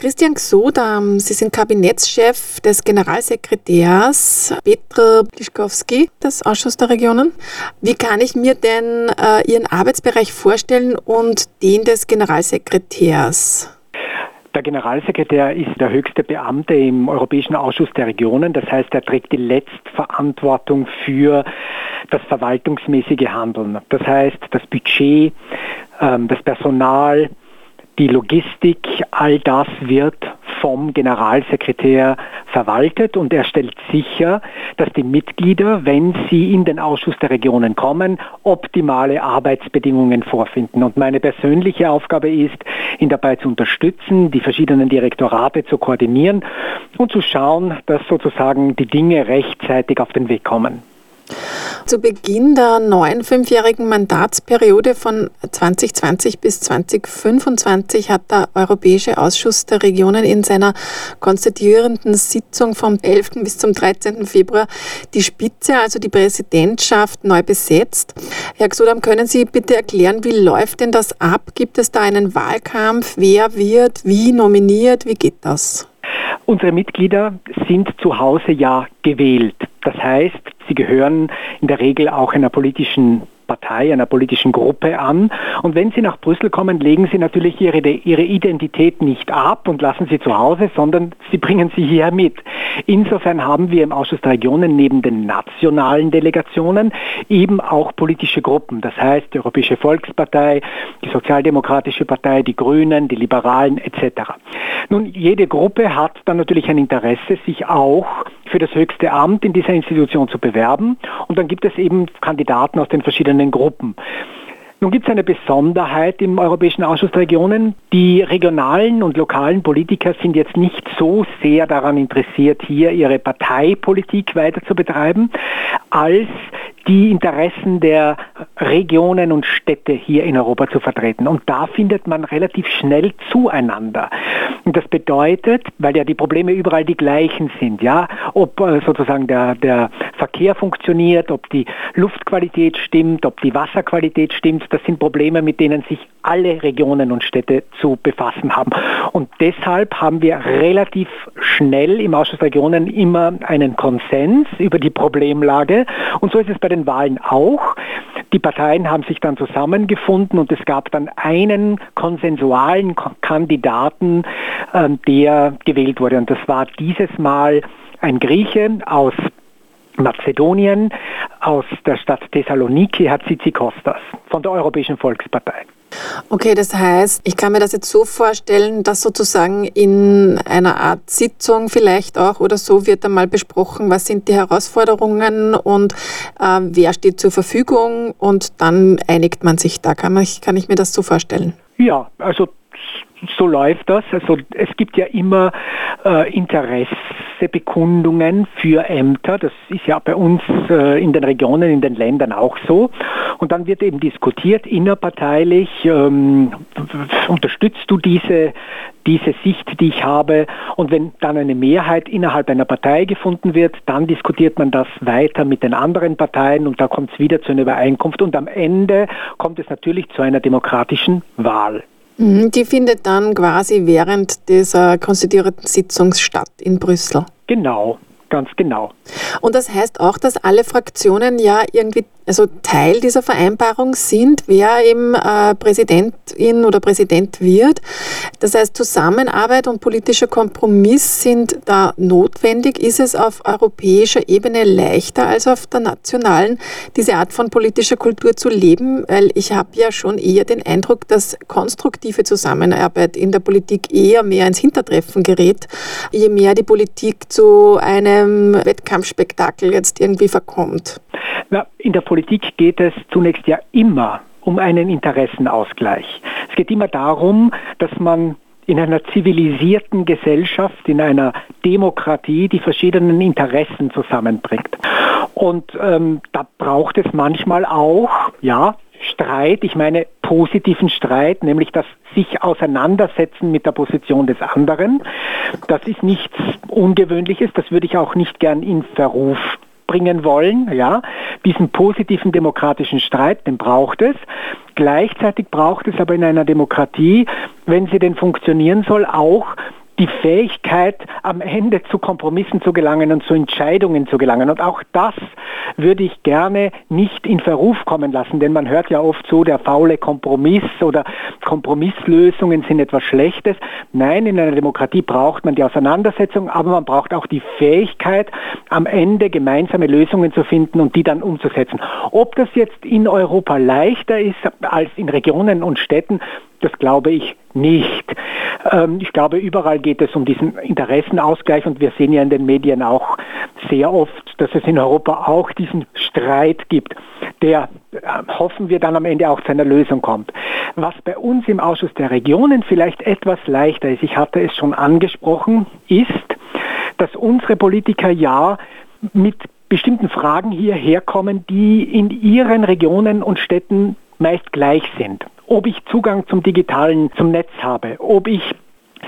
Christian Gsodam, Sie sind Kabinettschef des Generalsekretärs Petr Pliskowski des Ausschuss der Regionen. Wie kann ich mir denn äh, Ihren Arbeitsbereich vorstellen und den des Generalsekretärs? Der Generalsekretär ist der höchste Beamte im Europäischen Ausschuss der Regionen. Das heißt, er trägt die Letztverantwortung für das verwaltungsmäßige Handeln. Das heißt, das Budget, ähm, das Personal, die Logistik, all das wird vom Generalsekretär verwaltet und er stellt sicher, dass die Mitglieder, wenn sie in den Ausschuss der Regionen kommen, optimale Arbeitsbedingungen vorfinden. Und meine persönliche Aufgabe ist, ihn dabei zu unterstützen, die verschiedenen Direktorate zu koordinieren und zu schauen, dass sozusagen die Dinge rechtzeitig auf den Weg kommen. Zu Beginn der neuen fünfjährigen Mandatsperiode von 2020 bis 2025 hat der Europäische Ausschuss der Regionen in seiner konstituierenden Sitzung vom 11. bis zum 13. Februar die Spitze, also die Präsidentschaft, neu besetzt. Herr Xodam, können Sie bitte erklären, wie läuft denn das ab? Gibt es da einen Wahlkampf? Wer wird wie nominiert? Wie geht das? Unsere Mitglieder sind zu Hause ja gewählt. Das heißt, sie gehören in der Regel auch einer politischen Partei, einer politischen Gruppe an. Und wenn Sie nach Brüssel kommen, legen Sie natürlich Ihre, Ihre Identität nicht ab und lassen sie zu Hause, sondern Sie bringen sie hier mit. Insofern haben wir im Ausschuss der Regionen neben den nationalen Delegationen eben auch politische Gruppen. Das heißt, die Europäische Volkspartei, die Sozialdemokratische Partei, die Grünen, die Liberalen etc. Nun, jede Gruppe hat dann natürlich ein Interesse, sich auch für das höchste Amt in dieser Institution zu bewerben. Und dann gibt es eben Kandidaten aus den verschiedenen Gruppen. Nun gibt es eine Besonderheit im Europäischen Ausschuss der Regionen. Die regionalen und lokalen Politiker sind jetzt nicht so sehr daran interessiert, hier ihre Parteipolitik weiter zu betreiben, als die Interessen der Regionen und Städte hier in Europa zu vertreten. Und da findet man relativ schnell zueinander. Und das bedeutet, weil ja die Probleme überall die gleichen sind, ja, ob äh, sozusagen der, der Verkehr funktioniert, ob die Luftqualität stimmt, ob die Wasserqualität stimmt, das sind Probleme, mit denen sich alle Regionen und Städte zu befassen haben. Und deshalb haben wir relativ schnell im Ausschuss Regionen immer einen Konsens über die Problemlage. Und so ist es bei den Wahlen auch. Die Parteien haben sich dann zusammengefunden und es gab dann einen konsensualen Kandidaten, ähm, der gewählt wurde. Und das war dieses Mal ein Grieche aus Mazedonien, aus der Stadt Thessaloniki, Hatzitsikostas von der Europäischen Volkspartei. Okay, das heißt, ich kann mir das jetzt so vorstellen, dass sozusagen in einer Art Sitzung vielleicht auch oder so wird einmal besprochen, was sind die Herausforderungen und äh, wer steht zur Verfügung und dann einigt man sich da. Kann, man, kann ich mir das so vorstellen? Ja, also so läuft das. Also es gibt ja immer äh, Interessebekundungen für Ämter. Das ist ja bei uns äh, in den Regionen, in den Ländern auch so. Und dann wird eben diskutiert innerparteilich, ähm, unterstützt du diese, diese Sicht, die ich habe. Und wenn dann eine Mehrheit innerhalb einer Partei gefunden wird, dann diskutiert man das weiter mit den anderen Parteien und da kommt es wieder zu einer Übereinkunft. Und am Ende kommt es natürlich zu einer demokratischen Wahl. Mhm, die findet dann quasi während dieser konstituierten Sitzung statt in Brüssel. Genau, ganz genau. Und das heißt auch, dass alle Fraktionen ja irgendwie also Teil dieser Vereinbarung sind, wer eben äh, Präsidentin oder Präsident wird. Das heißt, Zusammenarbeit und politischer Kompromiss sind da notwendig. Ist es auf europäischer Ebene leichter als auf der nationalen, diese Art von politischer Kultur zu leben? Weil ich habe ja schon eher den Eindruck, dass konstruktive Zusammenarbeit in der Politik eher mehr ins Hintertreffen gerät, je mehr die Politik zu einem Wettkampfspektakel jetzt irgendwie verkommt. Na, in der Politik geht es zunächst ja immer um einen Interessenausgleich. Es geht immer darum, dass man in einer zivilisierten Gesellschaft, in einer Demokratie die verschiedenen Interessen zusammenbringt. Und ähm, da braucht es manchmal auch, ja, Streit, ich meine positiven Streit, nämlich das sich auseinandersetzen mit der Position des anderen. Das ist nichts Ungewöhnliches, das würde ich auch nicht gern in Verruf bringen wollen, ja, diesen positiven demokratischen Streit, den braucht es. Gleichzeitig braucht es aber in einer Demokratie, wenn sie denn funktionieren soll, auch die Fähigkeit, am Ende zu Kompromissen zu gelangen und zu Entscheidungen zu gelangen. Und auch das würde ich gerne nicht in Verruf kommen lassen, denn man hört ja oft so, der faule Kompromiss oder Kompromisslösungen sind etwas Schlechtes. Nein, in einer Demokratie braucht man die Auseinandersetzung, aber man braucht auch die Fähigkeit, am Ende gemeinsame Lösungen zu finden und die dann umzusetzen. Ob das jetzt in Europa leichter ist als in Regionen und Städten, das glaube ich nicht. Ähm, ich glaube, überall geht es um diesen Interessenausgleich und wir sehen ja in den Medien auch sehr oft, dass es in Europa auch diesen Streit gibt, der äh, hoffen wir dann am Ende auch zu einer Lösung kommt. Was bei uns im Ausschuss der Regionen vielleicht etwas leichter ist, ich hatte es schon angesprochen, ist, dass unsere Politiker ja mit bestimmten Fragen hierher kommen, die in ihren Regionen und Städten meist gleich sind ob ich Zugang zum digitalen, zum Netz habe, ob ich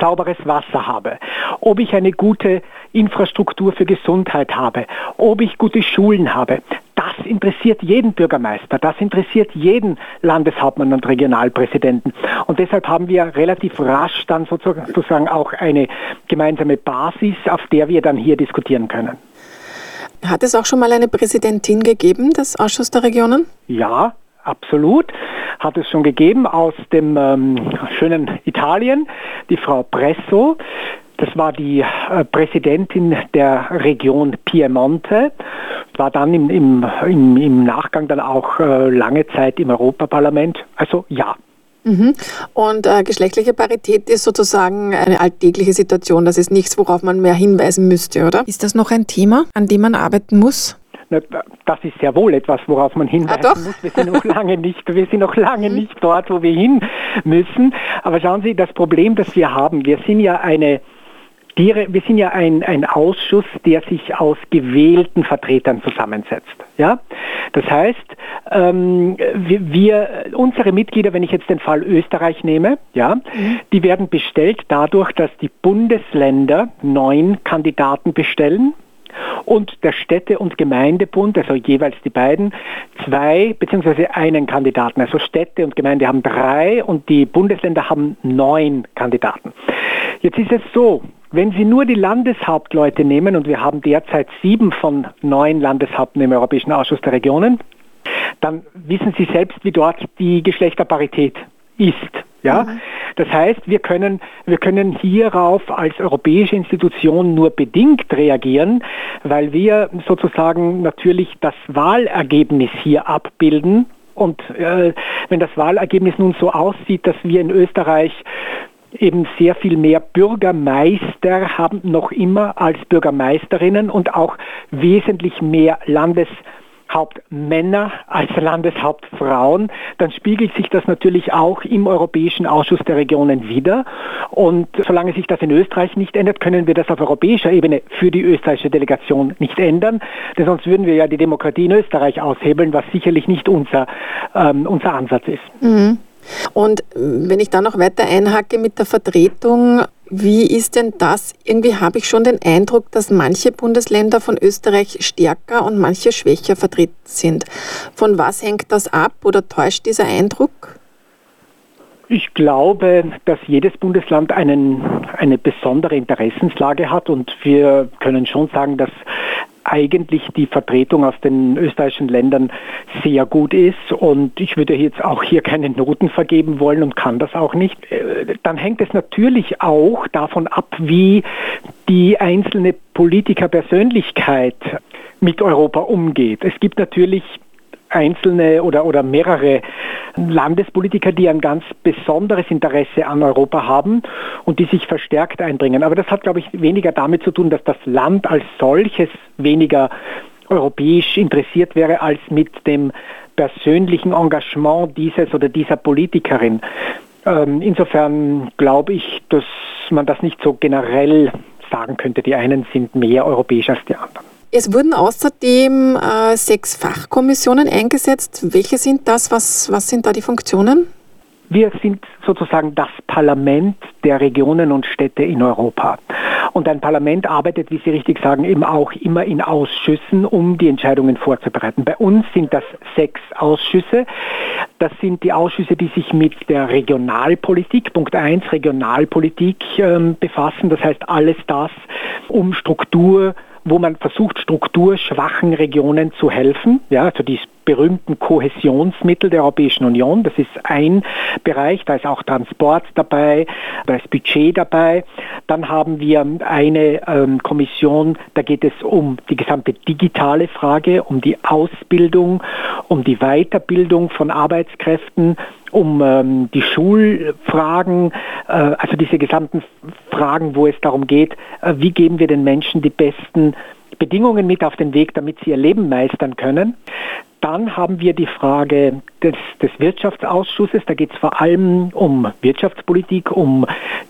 sauberes Wasser habe, ob ich eine gute Infrastruktur für Gesundheit habe, ob ich gute Schulen habe. Das interessiert jeden Bürgermeister, das interessiert jeden Landeshauptmann und Regionalpräsidenten. Und deshalb haben wir relativ rasch dann sozusagen auch eine gemeinsame Basis, auf der wir dann hier diskutieren können. Hat es auch schon mal eine Präsidentin gegeben des Ausschuss der Regionen? Ja, absolut hat es schon gegeben aus dem ähm, schönen Italien, die Frau Presso. Das war die äh, Präsidentin der Region Piemonte, war dann im, im, im, im Nachgang dann auch äh, lange Zeit im Europaparlament. Also ja, mhm. und äh, geschlechtliche Parität ist sozusagen eine alltägliche Situation. Das ist nichts, worauf man mehr hinweisen müsste, oder? Ist das noch ein Thema, an dem man arbeiten muss? Das ist sehr wohl etwas, worauf man hinweisen ah, muss. Wir sind noch lange nicht, wir sind noch lange mhm. nicht dort, wo wir hin müssen. Aber schauen Sie, das Problem, das wir haben, wir sind ja eine wir sind ja ein, ein Ausschuss, der sich aus gewählten Vertretern zusammensetzt. Ja? Das heißt, ähm, wir, wir, unsere Mitglieder, wenn ich jetzt den Fall Österreich nehme, ja, mhm. die werden bestellt dadurch, dass die Bundesländer neun Kandidaten bestellen und der Städte- und Gemeindebund, also jeweils die beiden, zwei bzw. einen Kandidaten. Also Städte und Gemeinde haben drei und die Bundesländer haben neun Kandidaten. Jetzt ist es so, wenn Sie nur die Landeshauptleute nehmen, und wir haben derzeit sieben von neun Landeshaupten im Europäischen Ausschuss der Regionen, dann wissen Sie selbst, wie dort die Geschlechterparität ist. Ja? Mhm. Das heißt, wir können, wir können hierauf als europäische Institution nur bedingt reagieren, weil wir sozusagen natürlich das Wahlergebnis hier abbilden. Und äh, wenn das Wahlergebnis nun so aussieht, dass wir in Österreich eben sehr viel mehr Bürgermeister haben noch immer als Bürgermeisterinnen und auch wesentlich mehr Landes Landeshauptmänner als Landeshauptfrauen, dann spiegelt sich das natürlich auch im Europäischen Ausschuss der Regionen wieder. Und solange sich das in Österreich nicht ändert, können wir das auf europäischer Ebene für die österreichische Delegation nicht ändern. Denn sonst würden wir ja die Demokratie in Österreich aushebeln, was sicherlich nicht unser, ähm, unser Ansatz ist. Mhm. Und wenn ich da noch weiter einhacke mit der Vertretung, wie ist denn das? Irgendwie habe ich schon den Eindruck, dass manche Bundesländer von Österreich stärker und manche schwächer vertreten sind. Von was hängt das ab oder täuscht dieser Eindruck? Ich glaube, dass jedes Bundesland einen, eine besondere Interessenslage hat und wir können schon sagen, dass eigentlich die Vertretung aus den österreichischen Ländern sehr gut ist und ich würde jetzt auch hier keine Noten vergeben wollen und kann das auch nicht. Äh, dann hängt es natürlich auch davon ab, wie die einzelne Politikerpersönlichkeit mit Europa umgeht. Es gibt natürlich einzelne oder, oder mehrere Landespolitiker, die ein ganz besonderes Interesse an Europa haben und die sich verstärkt einbringen. Aber das hat, glaube ich, weniger damit zu tun, dass das Land als solches weniger europäisch interessiert wäre als mit dem persönlichen Engagement dieses oder dieser Politikerin. Ähm, insofern glaube ich, dass man das nicht so generell sagen könnte. Die einen sind mehr europäisch als die anderen. Es wurden außerdem äh, sechs Fachkommissionen eingesetzt. Welche sind das? Was, was sind da die Funktionen? Wir sind sozusagen das Parlament der Regionen und Städte in Europa. Und ein Parlament arbeitet, wie Sie richtig sagen, eben auch immer in Ausschüssen, um die Entscheidungen vorzubereiten. Bei uns sind das sechs Ausschüsse. Das sind die Ausschüsse, die sich mit der Regionalpolitik, Punkt 1, Regionalpolitik ähm, befassen. Das heißt alles das um Struktur, wo man versucht, strukturschwachen Regionen zu helfen. Ja, also die berühmten Kohäsionsmittel der Europäischen Union. Das ist ein Bereich, da ist auch Transport dabei, da ist Budget dabei. Dann haben wir eine ähm, Kommission, da geht es um die gesamte digitale Frage, um die Ausbildung, um die Weiterbildung von Arbeitskräften, um ähm, die Schulfragen, äh, also diese gesamten Fragen, wo es darum geht, äh, wie geben wir den Menschen die besten Bedingungen mit auf den Weg, damit sie ihr Leben meistern können. Dann haben wir die Frage des, des Wirtschaftsausschusses. Da geht es vor allem um Wirtschaftspolitik, um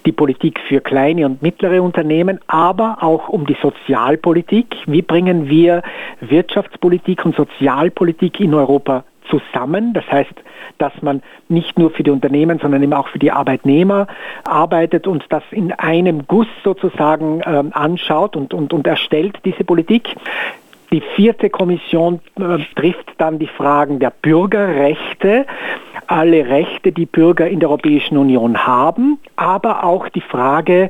die Politik für kleine und mittlere Unternehmen, aber auch um die Sozialpolitik. Wie bringen wir Wirtschaftspolitik und Sozialpolitik in Europa zusammen. Das heißt, dass man nicht nur für die Unternehmen, sondern eben auch für die Arbeitnehmer arbeitet und das in einem Guss sozusagen äh, anschaut und, und, und erstellt diese Politik. Die vierte Kommission äh, trifft dann die Fragen der Bürgerrechte, alle Rechte, die Bürger in der Europäischen Union haben, aber auch die Frage,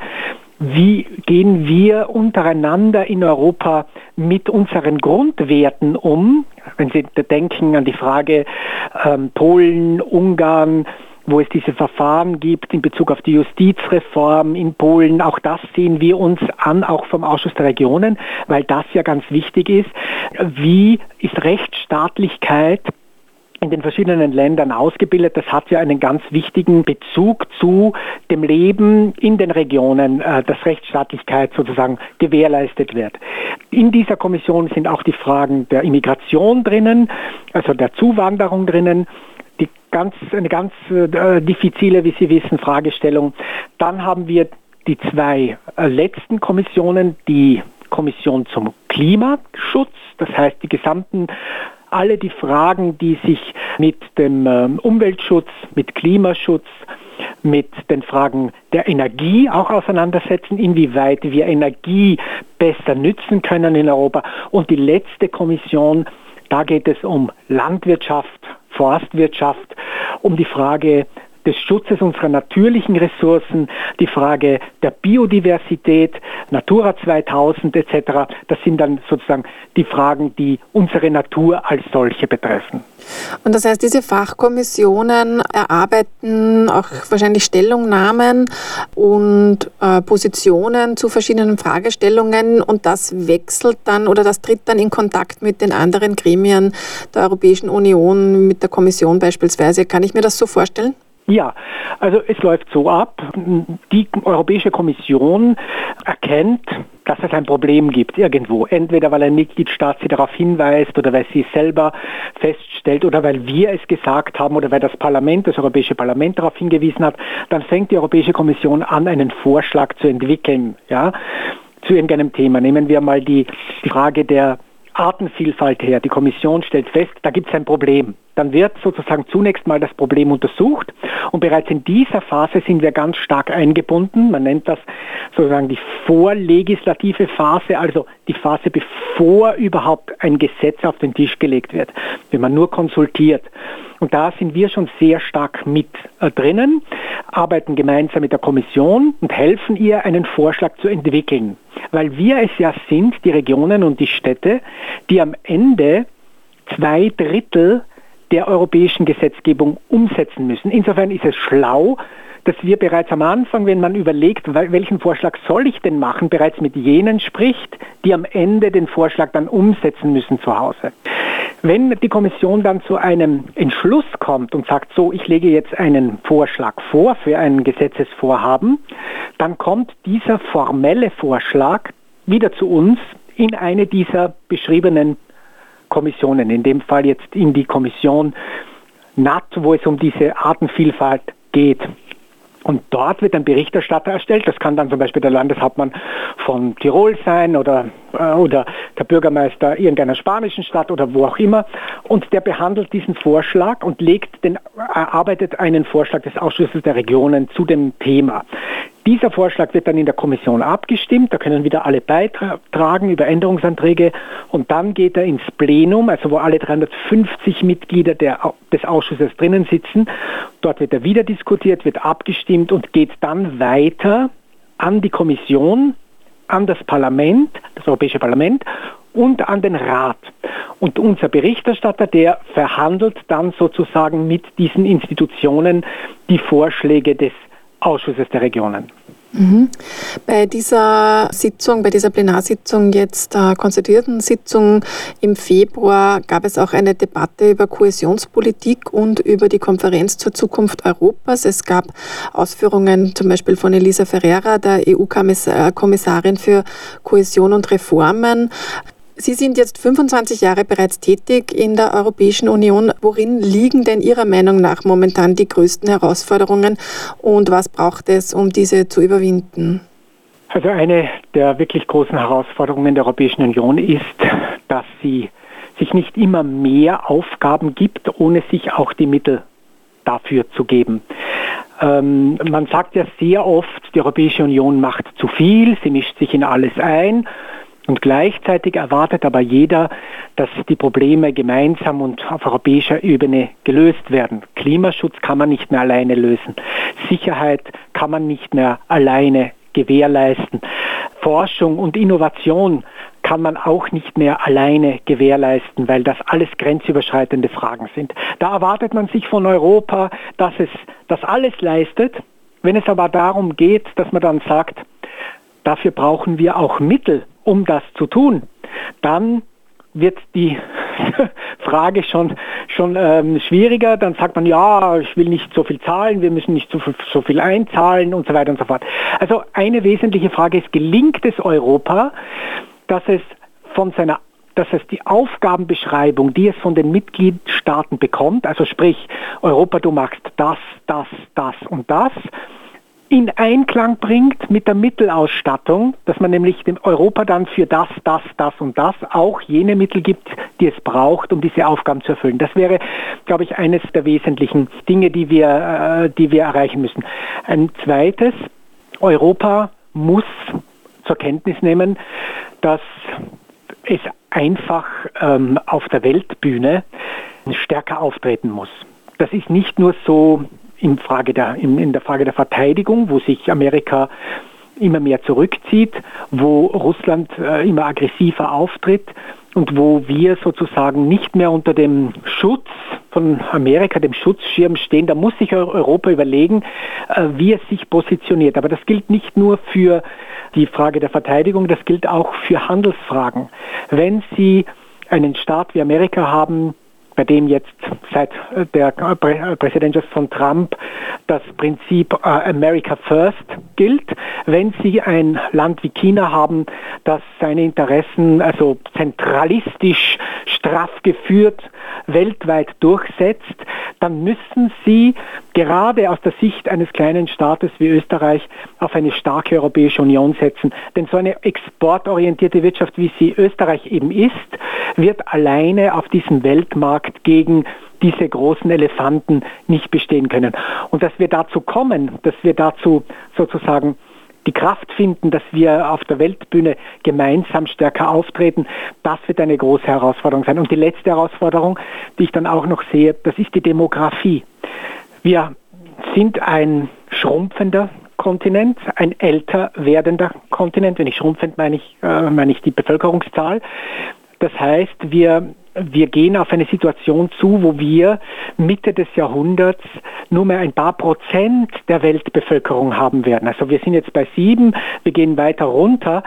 wie gehen wir untereinander in Europa mit unseren Grundwerten um? Wenn Sie denken an die Frage ähm, Polen, Ungarn, wo es diese Verfahren gibt in Bezug auf die Justizreform in Polen. Auch das sehen wir uns an, auch vom Ausschuss der Regionen, weil das ja ganz wichtig ist. Wie ist Rechtsstaatlichkeit in den verschiedenen Ländern ausgebildet. Das hat ja einen ganz wichtigen Bezug zu dem Leben in den Regionen, äh, dass Rechtsstaatlichkeit sozusagen gewährleistet wird. In dieser Kommission sind auch die Fragen der Immigration drinnen, also der Zuwanderung drinnen, die ganz, eine ganz äh, diffizile, wie Sie wissen, Fragestellung. Dann haben wir die zwei äh, letzten Kommissionen, die Kommission zum Klimaschutz, das heißt die gesamten alle die Fragen, die sich mit dem ähm, Umweltschutz, mit Klimaschutz, mit den Fragen der Energie auch auseinandersetzen, inwieweit wir Energie besser nützen können in Europa. Und die letzte Kommission, da geht es um Landwirtschaft, Forstwirtschaft, um die Frage des Schutzes unserer natürlichen Ressourcen, die Frage der Biodiversität, Natura 2000 etc. Das sind dann sozusagen die Fragen, die unsere Natur als solche betreffen. Und das heißt, diese Fachkommissionen erarbeiten auch wahrscheinlich Stellungnahmen und äh, Positionen zu verschiedenen Fragestellungen und das wechselt dann oder das tritt dann in Kontakt mit den anderen Gremien der Europäischen Union, mit der Kommission beispielsweise. Kann ich mir das so vorstellen? Ja, also es läuft so ab. Die Europäische Kommission erkennt, dass es ein Problem gibt irgendwo. Entweder weil ein Mitgliedstaat sie darauf hinweist oder weil sie es selber feststellt oder weil wir es gesagt haben oder weil das Parlament, das Europäische Parlament darauf hingewiesen hat, dann fängt die Europäische Kommission an, einen Vorschlag zu entwickeln, ja, zu irgendeinem Thema. Nehmen wir mal die, die Frage der Artenvielfalt her. Die Kommission stellt fest, da gibt es ein Problem. Dann wird sozusagen zunächst mal das Problem untersucht und bereits in dieser Phase sind wir ganz stark eingebunden. Man nennt das sozusagen die vorlegislative Phase, also die Phase, bevor überhaupt ein Gesetz auf den Tisch gelegt wird, wenn man nur konsultiert. Und da sind wir schon sehr stark mit äh, drinnen, arbeiten gemeinsam mit der Kommission und helfen ihr, einen Vorschlag zu entwickeln. Weil wir es ja sind, die Regionen und die Städte, die am Ende zwei Drittel der europäischen Gesetzgebung umsetzen müssen. Insofern ist es schlau, dass wir bereits am Anfang, wenn man überlegt, welchen Vorschlag soll ich denn machen, bereits mit jenen spricht, die am Ende den Vorschlag dann umsetzen müssen zu Hause. Wenn die Kommission dann zu einem Entschluss kommt und sagt, so, ich lege jetzt einen Vorschlag vor für ein Gesetzesvorhaben, dann kommt dieser formelle Vorschlag wieder zu uns in eine dieser beschriebenen Kommissionen, in dem Fall jetzt in die Kommission NAT, wo es um diese Artenvielfalt geht. Und dort wird ein Berichterstatter erstellt. Das kann dann zum Beispiel der Landeshauptmann von Tirol sein oder, äh, oder der Bürgermeister irgendeiner spanischen Stadt oder wo auch immer. Und der behandelt diesen Vorschlag und legt den, erarbeitet einen Vorschlag des Ausschusses der Regionen zu dem Thema. Dieser Vorschlag wird dann in der Kommission abgestimmt, da können wieder alle beitragen über Änderungsanträge und dann geht er ins Plenum, also wo alle 350 Mitglieder der, des Ausschusses drinnen sitzen. Dort wird er wieder diskutiert, wird abgestimmt und geht dann weiter an die Kommission, an das Parlament, das Europäische Parlament und an den Rat. Und unser Berichterstatter, der verhandelt dann sozusagen mit diesen Institutionen die Vorschläge des Ausschusses der Regionen. Mhm. Bei dieser Sitzung, bei dieser Plenarsitzung jetzt äh, konstituierten Sitzung im Februar gab es auch eine Debatte über Kohäsionspolitik und über die Konferenz zur Zukunft Europas. Es gab Ausführungen zum Beispiel von Elisa Ferreira, der EU-Kommissarin für Kohäsion und Reformen. Sie sind jetzt 25 Jahre bereits tätig in der Europäischen Union. Worin liegen denn Ihrer Meinung nach momentan die größten Herausforderungen und was braucht es, um diese zu überwinden? Also eine der wirklich großen Herausforderungen der Europäischen Union ist, dass sie sich nicht immer mehr Aufgaben gibt, ohne sich auch die Mittel dafür zu geben. Ähm, man sagt ja sehr oft, die Europäische Union macht zu viel, sie mischt sich in alles ein. Und gleichzeitig erwartet aber jeder, dass die Probleme gemeinsam und auf europäischer Ebene gelöst werden. Klimaschutz kann man nicht mehr alleine lösen. Sicherheit kann man nicht mehr alleine gewährleisten. Forschung und Innovation kann man auch nicht mehr alleine gewährleisten, weil das alles grenzüberschreitende Fragen sind. Da erwartet man sich von Europa, dass es das alles leistet. Wenn es aber darum geht, dass man dann sagt, dafür brauchen wir auch Mittel, um das zu tun, dann wird die Frage schon, schon ähm, schwieriger. Dann sagt man, ja, ich will nicht so viel zahlen, wir müssen nicht so viel, so viel einzahlen und so weiter und so fort. Also eine wesentliche Frage ist, gelingt es Europa, dass es von seiner dass es die Aufgabenbeschreibung, die es von den Mitgliedstaaten bekommt, also sprich, Europa, du machst das, das, das und das, in Einklang bringt mit der Mittelausstattung, dass man nämlich dem Europa dann für das, das, das und das auch jene Mittel gibt, die es braucht, um diese Aufgaben zu erfüllen. Das wäre, glaube ich, eines der wesentlichen Dinge, die wir, äh, die wir erreichen müssen. Ein zweites, Europa muss zur Kenntnis nehmen, dass es einfach ähm, auf der Weltbühne stärker auftreten muss. Das ist nicht nur so in, Frage der, in, in der Frage der Verteidigung, wo sich Amerika immer mehr zurückzieht, wo Russland äh, immer aggressiver auftritt und wo wir sozusagen nicht mehr unter dem Schutz von Amerika, dem Schutzschirm stehen. Da muss sich Europa überlegen, äh, wie es sich positioniert. Aber das gilt nicht nur für die Frage der Verteidigung, das gilt auch für Handelsfragen. Wenn Sie einen Staat wie Amerika haben, bei dem jetzt seit äh, der äh, Präsidentschaft von Trump das Prinzip äh, America First gilt. Wenn Sie ein Land wie China haben, das seine Interessen also zentralistisch straff geführt weltweit durchsetzt, dann müssen Sie gerade aus der Sicht eines kleinen Staates wie Österreich auf eine starke Europäische Union setzen. Denn so eine exportorientierte Wirtschaft, wie sie Österreich eben ist, wird alleine auf diesem Weltmarkt gegen diese großen Elefanten nicht bestehen können. Und dass wir dazu kommen, dass wir dazu sozusagen die Kraft finden, dass wir auf der Weltbühne gemeinsam stärker auftreten, das wird eine große Herausforderung sein. Und die letzte Herausforderung, die ich dann auch noch sehe, das ist die Demografie. Wir sind ein schrumpfender Kontinent, ein älter werdender Kontinent. Wenn ich schrumpfend meine ich, äh, meine ich die Bevölkerungszahl. Das heißt, wir, wir gehen auf eine Situation zu, wo wir Mitte des Jahrhunderts nur mehr ein paar Prozent der Weltbevölkerung haben werden. Also wir sind jetzt bei sieben, wir gehen weiter runter.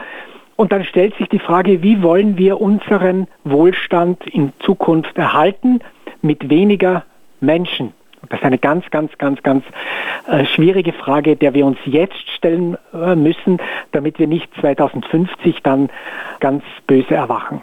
Und dann stellt sich die Frage, wie wollen wir unseren Wohlstand in Zukunft erhalten mit weniger Menschen? Das ist eine ganz, ganz, ganz, ganz äh, schwierige Frage, der wir uns jetzt stellen äh, müssen, damit wir nicht 2050 dann ganz böse erwachen.